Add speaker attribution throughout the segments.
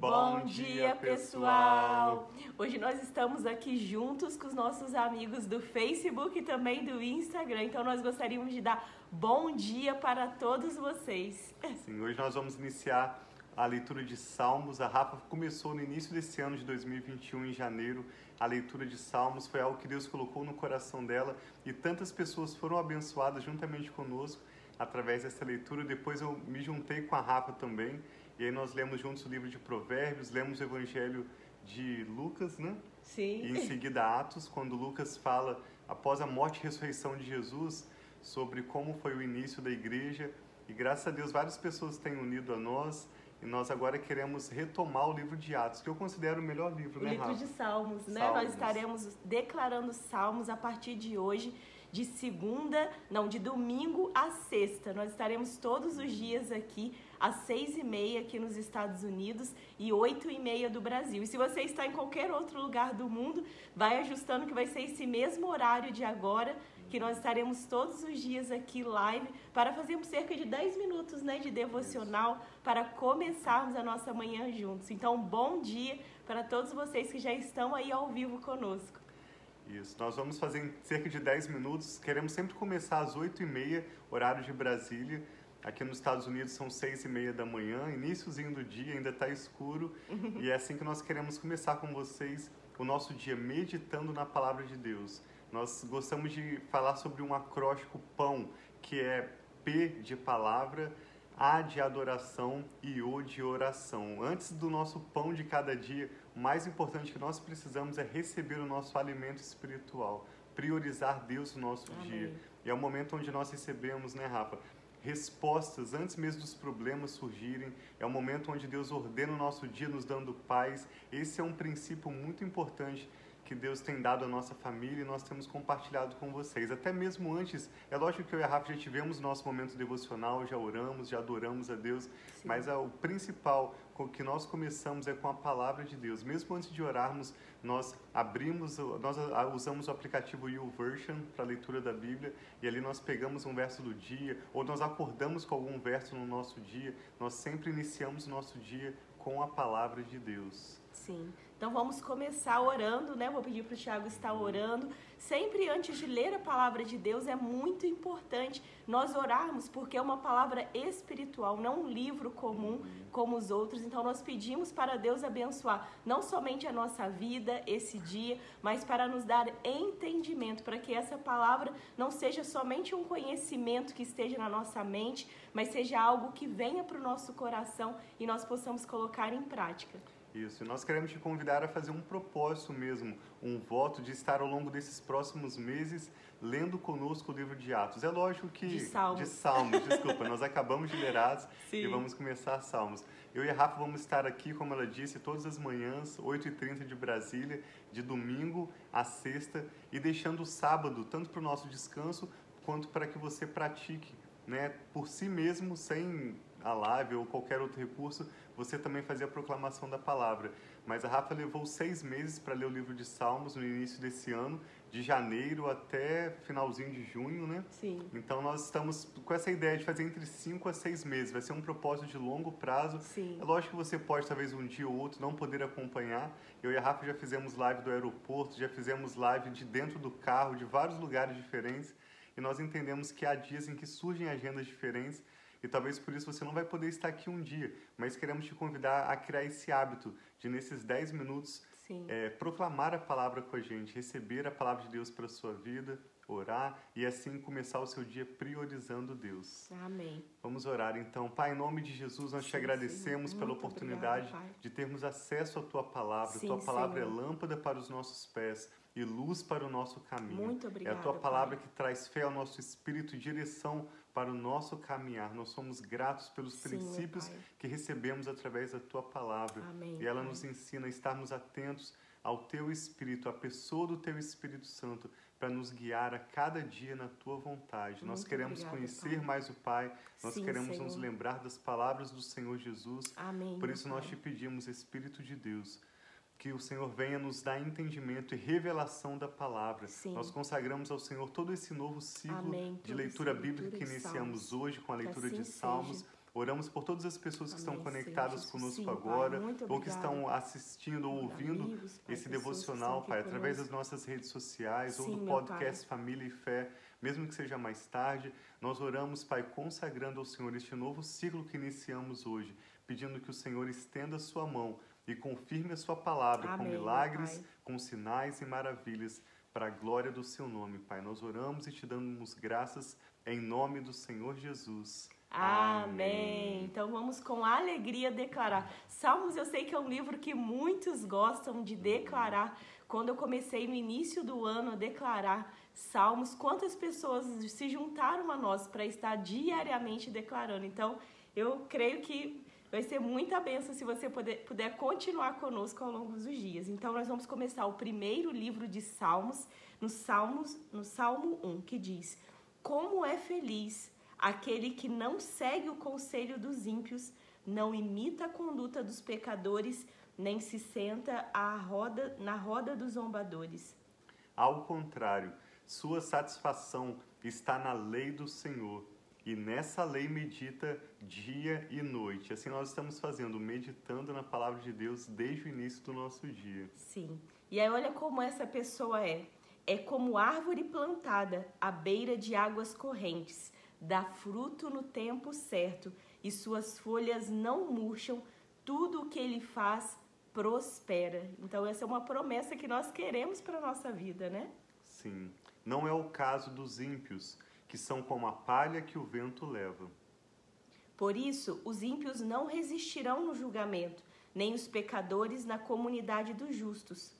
Speaker 1: Bom dia, pessoal! Hoje nós estamos aqui juntos com os nossos amigos do Facebook e também do Instagram. Então nós gostaríamos de dar bom dia para todos vocês.
Speaker 2: Sim, hoje nós vamos iniciar a leitura de Salmos. A Rafa começou no início desse ano de 2021, em janeiro. A leitura de Salmos foi algo que Deus colocou no coração dela e tantas pessoas foram abençoadas juntamente conosco através dessa leitura. Depois eu me juntei com a Rafa também e aí nós lemos juntos o livro de Provérbios, lemos o Evangelho de Lucas, né?
Speaker 1: Sim.
Speaker 2: E em seguida Atos, quando Lucas fala após a morte e ressurreição de Jesus sobre como foi o início da igreja. E graças a Deus várias pessoas têm unido a nós. E nós agora queremos retomar o livro de Atos, que eu considero o melhor livro,
Speaker 1: o
Speaker 2: né,
Speaker 1: livro
Speaker 2: Rafa?
Speaker 1: de Salmos, né?
Speaker 2: Salmos.
Speaker 1: Nós estaremos declarando Salmos a partir de hoje de segunda, não, de domingo a sexta. Nós estaremos todos os dias aqui às seis e meia aqui nos Estados Unidos e oito e meia do Brasil. E se você está em qualquer outro lugar do mundo, vai ajustando que vai ser esse mesmo horário de agora que nós estaremos todos os dias aqui live para fazermos cerca de 10 minutos né, de devocional para começarmos a nossa manhã juntos. Então, bom dia para todos vocês que já estão aí ao vivo conosco.
Speaker 2: Isso, nós vamos fazer em cerca de 10 minutos. Queremos sempre começar às 8h30, horário de Brasília. Aqui nos Estados Unidos são 6 e meia da manhã, iníciozinho do dia, ainda está escuro. e é assim que nós queremos começar com vocês o nosso dia meditando na palavra de Deus. Nós gostamos de falar sobre um acróstico PÃO, que é P de palavra, A de adoração e O de oração. Antes do nosso pão de cada dia, o mais importante que nós precisamos é receber o nosso alimento espiritual, priorizar Deus no nosso
Speaker 1: Amém.
Speaker 2: dia. E é o momento onde nós recebemos, né, Rafa? Respostas antes mesmo dos problemas surgirem. É o momento onde Deus ordena o nosso dia, nos dando paz. Esse é um princípio muito importante que Deus tem dado à nossa família e nós temos compartilhado com vocês. Até mesmo antes, é lógico que eu e a Rafa já tivemos nosso momento devocional, já oramos, já adoramos a Deus,
Speaker 1: Sim.
Speaker 2: mas ah, o principal com que nós começamos é com a palavra de Deus. Mesmo antes de orarmos, nós abrimos, nós ah, usamos o aplicativo YouVersion para leitura da Bíblia e ali nós pegamos um verso do dia ou nós acordamos com algum verso no nosso dia. Nós sempre iniciamos o nosso dia com a palavra de Deus.
Speaker 1: Sim. Então vamos começar orando, né? Vou pedir para o Tiago estar orando. Sempre antes de ler a palavra de Deus é muito importante nós orarmos, porque é uma palavra espiritual, não um livro comum como os outros. Então nós pedimos para Deus abençoar não somente a nossa vida, esse dia, mas para nos dar entendimento, para que essa palavra não seja somente um conhecimento que esteja na nossa mente, mas seja algo que venha para o nosso coração e nós possamos colocar em prática.
Speaker 2: Isso, nós queremos te convidar a fazer um propósito mesmo, um voto de estar ao longo desses próximos meses lendo conosco o livro de Atos. É lógico que.
Speaker 1: De Salmos.
Speaker 2: De Salmos, desculpa, nós acabamos de ler Atos
Speaker 1: Sim.
Speaker 2: e vamos começar Salmos. Eu e a Rafa vamos estar aqui, como ela disse, todas as manhãs, 8h30 de Brasília, de domingo a sexta, e deixando o sábado, tanto para o nosso descanso, quanto para que você pratique né, por si mesmo, sem a live ou qualquer outro recurso, você também fazia a proclamação da palavra. Mas a Rafa levou seis meses para ler o livro de Salmos no início desse ano, de janeiro até finalzinho de junho, né?
Speaker 1: Sim.
Speaker 2: Então nós estamos com essa ideia de fazer entre cinco a seis meses. Vai ser um propósito de longo prazo.
Speaker 1: Sim.
Speaker 2: É lógico que você pode, talvez um dia ou outro, não poder acompanhar. Eu e a Rafa já fizemos live do aeroporto, já fizemos live de dentro do carro, de vários lugares diferentes. E nós entendemos que há dias em que surgem agendas diferentes e talvez por isso você não vai poder estar aqui um dia, mas queremos te convidar a criar esse hábito de, nesses 10 minutos, é, proclamar a palavra com a gente, receber a palavra de Deus para a sua vida, orar e assim começar o seu dia priorizando Deus.
Speaker 1: Amém.
Speaker 2: Vamos orar então. Pai, em nome de Jesus, nós te
Speaker 1: Sim,
Speaker 2: agradecemos
Speaker 1: Senhor.
Speaker 2: pela
Speaker 1: Muito
Speaker 2: oportunidade de termos acesso à tua palavra.
Speaker 1: Sim,
Speaker 2: tua palavra
Speaker 1: Senhor.
Speaker 2: é lâmpada para os nossos pés e luz para o nosso caminho.
Speaker 1: Muito
Speaker 2: É
Speaker 1: obrigada.
Speaker 2: a tua palavra
Speaker 1: Pai.
Speaker 2: que traz fé ao nosso espírito e direção para o nosso caminhar. Nós somos gratos pelos
Speaker 1: Sim,
Speaker 2: princípios que recebemos através da tua palavra.
Speaker 1: Amém,
Speaker 2: E ela
Speaker 1: Pai.
Speaker 2: nos ensina a estarmos atentos ao teu espírito, à pessoa do teu Espírito Santo, para nos guiar a cada dia na tua vontade. Nós
Speaker 1: Muito
Speaker 2: queremos
Speaker 1: obrigada,
Speaker 2: conhecer
Speaker 1: Pai.
Speaker 2: mais o Pai, nós
Speaker 1: Sim,
Speaker 2: queremos nos
Speaker 1: Senhor.
Speaker 2: lembrar das palavras do Senhor Jesus.
Speaker 1: Amém.
Speaker 2: Por isso nós
Speaker 1: Pai.
Speaker 2: te pedimos, Espírito de Deus, que o Senhor venha nos dar entendimento e revelação da palavra.
Speaker 1: Sim.
Speaker 2: Nós consagramos ao Senhor todo esse novo ciclo
Speaker 1: Amém.
Speaker 2: de leitura bíblica que iniciamos hoje com a leitura
Speaker 1: assim
Speaker 2: de Salmos.
Speaker 1: seja.
Speaker 2: Oramos por todas as pessoas que
Speaker 1: Amém,
Speaker 2: estão conectadas
Speaker 1: Senhor.
Speaker 2: conosco
Speaker 1: Sim, Pai,
Speaker 2: agora,
Speaker 1: muito
Speaker 2: ou que estão assistindo ou ouvindo
Speaker 1: amigos, Pai,
Speaker 2: esse devocional, Pai, através das
Speaker 1: conosco.
Speaker 2: nossas redes sociais ou
Speaker 1: Sim,
Speaker 2: do
Speaker 1: meu
Speaker 2: podcast Família e Fé, mesmo que seja mais tarde, nós oramos, Pai, consagrando ao Senhor este novo ciclo que iniciamos hoje, pedindo que o Senhor estenda a sua mão e confirme a sua palavra
Speaker 1: Amém,
Speaker 2: com milagres,
Speaker 1: Pai.
Speaker 2: com sinais e maravilhas para a glória do seu nome, Pai. Nós oramos e te damos graças em nome do Senhor Jesus.
Speaker 1: Amém. Então vamos com alegria declarar. Salmos eu sei que é um livro que muitos gostam de declarar. Quando eu comecei no início do ano a declarar Salmos, quantas pessoas se juntaram a nós para estar diariamente declarando. Então eu creio que vai ser muita benção se você puder, puder continuar conosco ao longo dos dias. Então nós vamos começar o primeiro livro de Salmos, no Salmos, no Salmo 1, que diz: Como é feliz aquele que não segue o conselho dos ímpios, não imita a conduta dos pecadores, nem se senta à roda, na roda dos zombadores.
Speaker 2: Ao contrário, sua satisfação está na lei do Senhor, e nessa lei medita dia e noite. Assim nós estamos fazendo, meditando na palavra de Deus desde o início do nosso dia.
Speaker 1: Sim. E aí olha como essa pessoa é. É como árvore plantada à beira de águas correntes, dá fruto no tempo certo, e suas folhas não murcham, tudo o que ele faz prospera. Então essa é uma promessa que nós queremos para nossa vida, né?
Speaker 2: Sim, não é o caso dos ímpios, que são como a palha que o vento leva.
Speaker 1: Por isso, os ímpios não resistirão no julgamento, nem os pecadores na comunidade dos justos.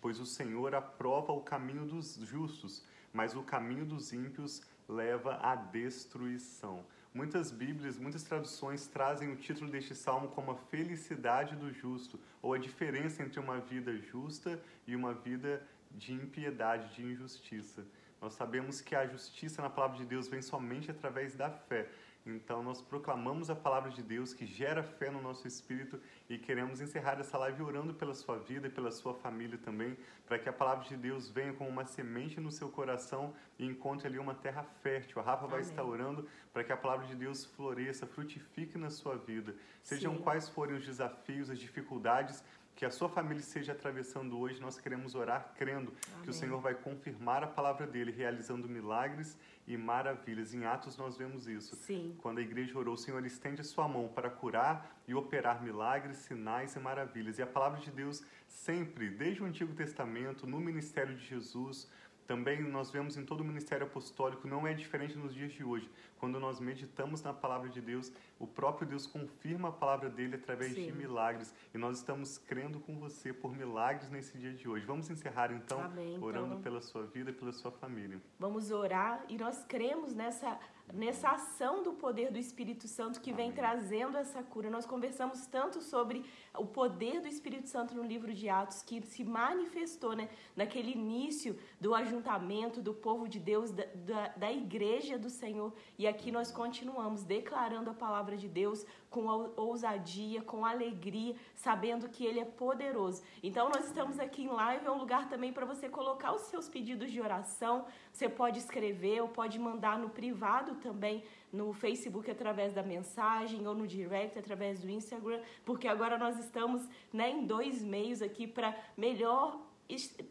Speaker 2: Pois o Senhor aprova o caminho dos justos, mas o caminho dos ímpios leva à destruição. Muitas Bíblias, muitas traduções trazem o título deste salmo como a felicidade do justo, ou a diferença entre uma vida justa e uma vida de impiedade, de injustiça. Nós sabemos que a justiça na palavra de Deus vem somente através da fé. Então, nós proclamamos a palavra de Deus que gera fé no nosso espírito e queremos encerrar essa live orando pela sua vida e pela sua família também, para que a palavra de Deus venha como uma semente no seu coração e encontre ali uma terra fértil. A Rafa vai
Speaker 1: Amém.
Speaker 2: estar orando para que a palavra de Deus floresça, frutifique na sua vida. Sejam
Speaker 1: Sim.
Speaker 2: quais forem os desafios, as dificuldades que a sua família esteja atravessando hoje, nós queremos orar crendo que o
Speaker 1: Amém.
Speaker 2: Senhor vai confirmar a palavra dele, realizando milagres e maravilhas. Em Atos nós vemos isso.
Speaker 1: Sim.
Speaker 2: Quando a igreja orou, o Senhor estende a sua mão para curar e operar milagres, sinais e maravilhas. E a palavra de Deus sempre, desde o Antigo Testamento, no ministério de Jesus, também nós vemos em todo o ministério apostólico, não é diferente nos dias de hoje. Quando nós meditamos na palavra de Deus, o próprio Deus confirma a palavra dele através de
Speaker 1: Sim.
Speaker 2: milagres. E nós estamos crendo com você por milagres nesse dia de hoje. Vamos encerrar então,
Speaker 1: Amém, então.
Speaker 2: orando pela sua vida e pela sua família.
Speaker 1: Vamos orar e nós cremos nessa, nessa ação do poder do Espírito Santo que vem
Speaker 2: Amém.
Speaker 1: trazendo essa cura. Nós conversamos tanto sobre o poder do Espírito Santo no livro de Atos que se manifestou né, naquele início do ajuntamento do povo de Deus, da, da, da igreja do Senhor. E aqui nós continuamos declarando a palavra de Deus com ou- ousadia, com alegria, sabendo que Ele é poderoso. Então nós estamos aqui em live, é um lugar também para você colocar os seus pedidos de oração. Você pode escrever ou pode mandar no privado também, no Facebook através da mensagem ou no direct através do Instagram, porque agora nós estamos né, em dois meios aqui para melhor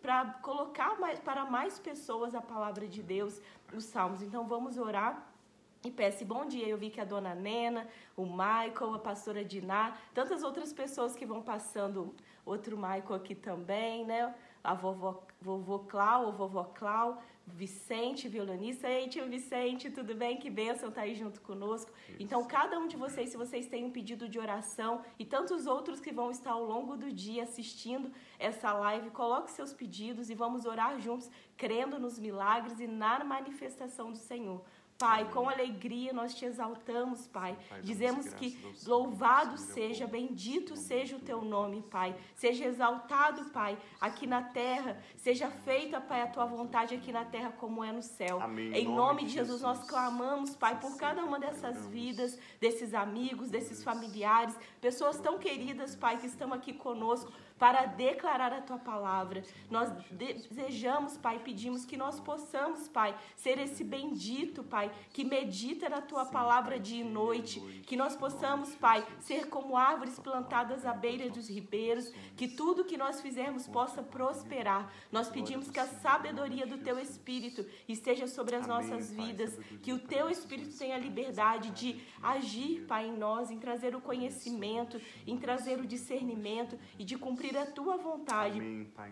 Speaker 1: para colocar mais, para mais pessoas a palavra de Deus, os salmos. Então vamos orar. E peço bom dia. Eu vi que a dona Nena, o Michael, a pastora Diná, tantas outras pessoas que vão passando, outro Michael aqui também, né? A vovó, vovô Clau, ou vovó Clau, Vicente, violonista. Ei, tio Vicente, tudo bem? Que bênção estar aí junto conosco. Então, cada um de vocês, se vocês têm um pedido de oração e tantos outros que vão estar ao longo do dia assistindo essa live, coloque seus pedidos e vamos orar juntos, crendo nos milagres e na manifestação do Senhor. Pai,
Speaker 2: Amém.
Speaker 1: com alegria nós te exaltamos, Pai. Dizemos que louvado seja, bendito seja o teu nome, Pai. Seja exaltado, Pai, aqui na terra. Seja feita, Pai, a tua vontade aqui na terra como é no céu.
Speaker 2: Amém.
Speaker 1: Em nome de Jesus, nós clamamos, Pai, por cada uma dessas vidas, desses amigos, desses familiares, pessoas tão queridas, Pai, que estão aqui conosco. Para declarar a tua palavra. Nós desejamos, Pai, pedimos que nós possamos, Pai, ser esse bendito, Pai, que medita na tua palavra dia e noite, que nós possamos, Pai, ser como árvores plantadas à beira dos ribeiros, que tudo que nós fizermos possa prosperar. Nós pedimos que a sabedoria do teu espírito esteja sobre as nossas vidas, que o teu espírito tenha liberdade de agir, Pai, em nós, em trazer o conhecimento, em trazer o discernimento e de cumprir a tua vontade.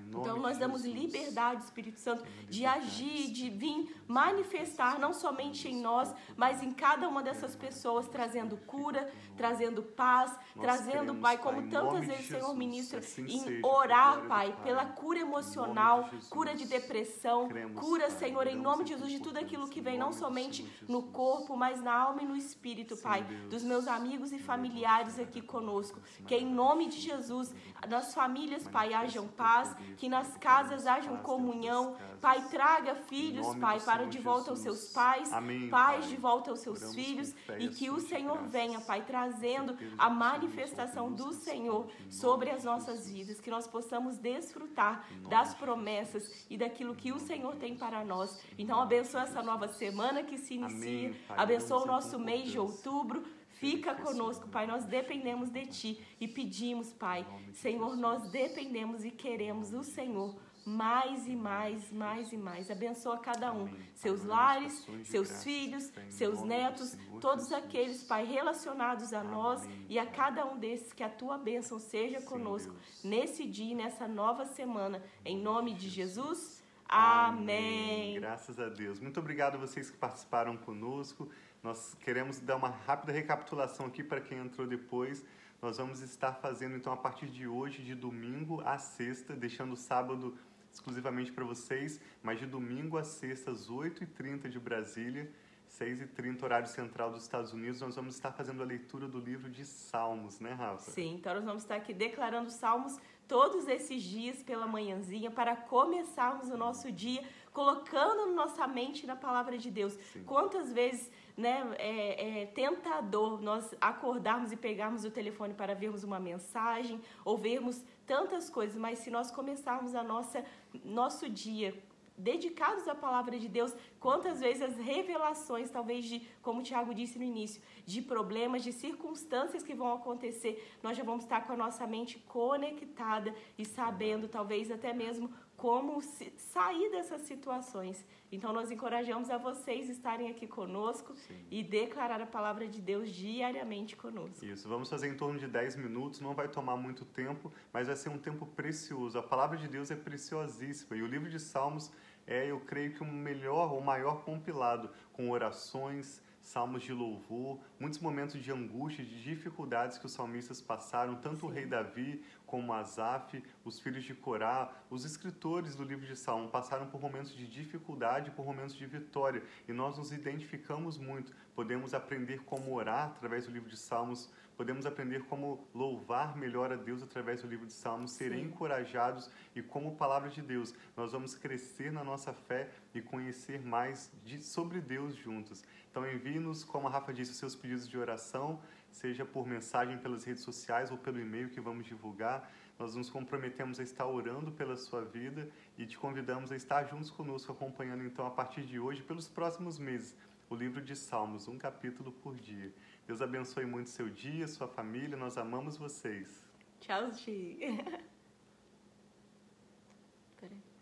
Speaker 1: Então nós damos liberdade, Espírito Santo, de agir, de vir manifestar não somente em nós, mas em cada uma dessas pessoas, trazendo cura, trazendo paz, nós trazendo, Pai, como tantas vezes o Senhor ministra, assim em seja, orar, Pai, Pai, pela cura emocional, de cura de depressão, cremos, cura, Pai, Senhor, em nome de Jesus, de tudo aquilo que vem, não somente no corpo, mas na alma e no espírito, Sim, Pai, Deus. dos meus amigos e familiares aqui conosco. Que em nome de Jesus, nas famílias, Pai, hajam paz, que nas casas hajam comunhão. Pai, traga filhos, Pai, para de volta aos seus pais, pais de volta aos seus filhos, e que o Senhor venha, Pai, trazendo a manifestação do Senhor sobre as nossas vidas, que nós possamos desfrutar das promessas e daquilo que o Senhor tem para nós. Então, abençoa essa nova semana que se inicia, abençoa o nosso mês de outubro, Fica conosco, Pai. Nós dependemos de Ti e pedimos, Pai. Senhor, nós dependemos e queremos o Senhor mais e mais, mais e mais. Abençoa cada um, seus lares, seus filhos, seus netos, todos aqueles, Pai, relacionados a nós e a cada um desses, que a tua bênção seja conosco nesse dia, nessa nova semana. Em nome de Jesus. Amém.
Speaker 2: Graças a Deus. Muito obrigado a vocês que participaram conosco. Nós queremos dar uma rápida recapitulação aqui para quem entrou depois. Nós vamos estar fazendo então a partir de hoje, de domingo a sexta, deixando o sábado exclusivamente para vocês, mas de domingo a sexta, às 8h30 de Brasília, 6h30, horário central dos Estados Unidos, nós vamos estar fazendo a leitura do livro de Salmos, né, Rafa?
Speaker 1: Sim, então nós vamos estar aqui declarando Salmos todos esses dias pela manhãzinha para começarmos o nosso dia colocando nossa mente na palavra de Deus. Sim. Quantas vezes né, é, é, tentador nós acordarmos e pegarmos o telefone para vermos uma mensagem ou vermos tantas coisas, mas se nós começarmos a nossa nosso dia dedicados à palavra de Deus, quantas vezes as revelações, talvez de, como o Tiago disse no início, de problemas, de circunstâncias que vão acontecer, nós já vamos estar com a nossa mente conectada e sabendo, talvez até mesmo como sair dessas situações. Então, nós encorajamos a vocês estarem aqui conosco Sim. e declarar a palavra de Deus diariamente conosco.
Speaker 2: Isso, vamos fazer em torno de 10 minutos, não vai tomar muito tempo, mas vai ser um tempo precioso. A palavra de Deus é preciosíssima e o livro de Salmos é, eu creio que o melhor, o maior compilado, com orações, salmos de louvor, muitos momentos de angústia, de dificuldades que os salmistas passaram, tanto Sim. o rei Davi como Asaf, os filhos de Corá, os escritores do livro de Salmo passaram por momentos de dificuldade, por momentos de vitória, e nós nos identificamos muito. Podemos aprender como orar através do livro de Salmos, podemos aprender como louvar melhor a Deus através do livro de Salmos, ser Sim. encorajados e como palavra de Deus, nós vamos crescer na nossa fé e conhecer mais de, sobre Deus juntos. Então envie-nos, como a Rafa disse, os seus pedidos de oração, seja por mensagem pelas redes sociais ou pelo e-mail que vamos divulgar. Nós nos comprometemos a estar orando pela sua vida e te convidamos a estar juntos conosco, acompanhando então a partir de hoje, pelos próximos meses, o livro de Salmos, um capítulo por dia. Deus abençoe muito seu dia, sua família, nós amamos vocês.
Speaker 1: Tchau, Gi. Peraí.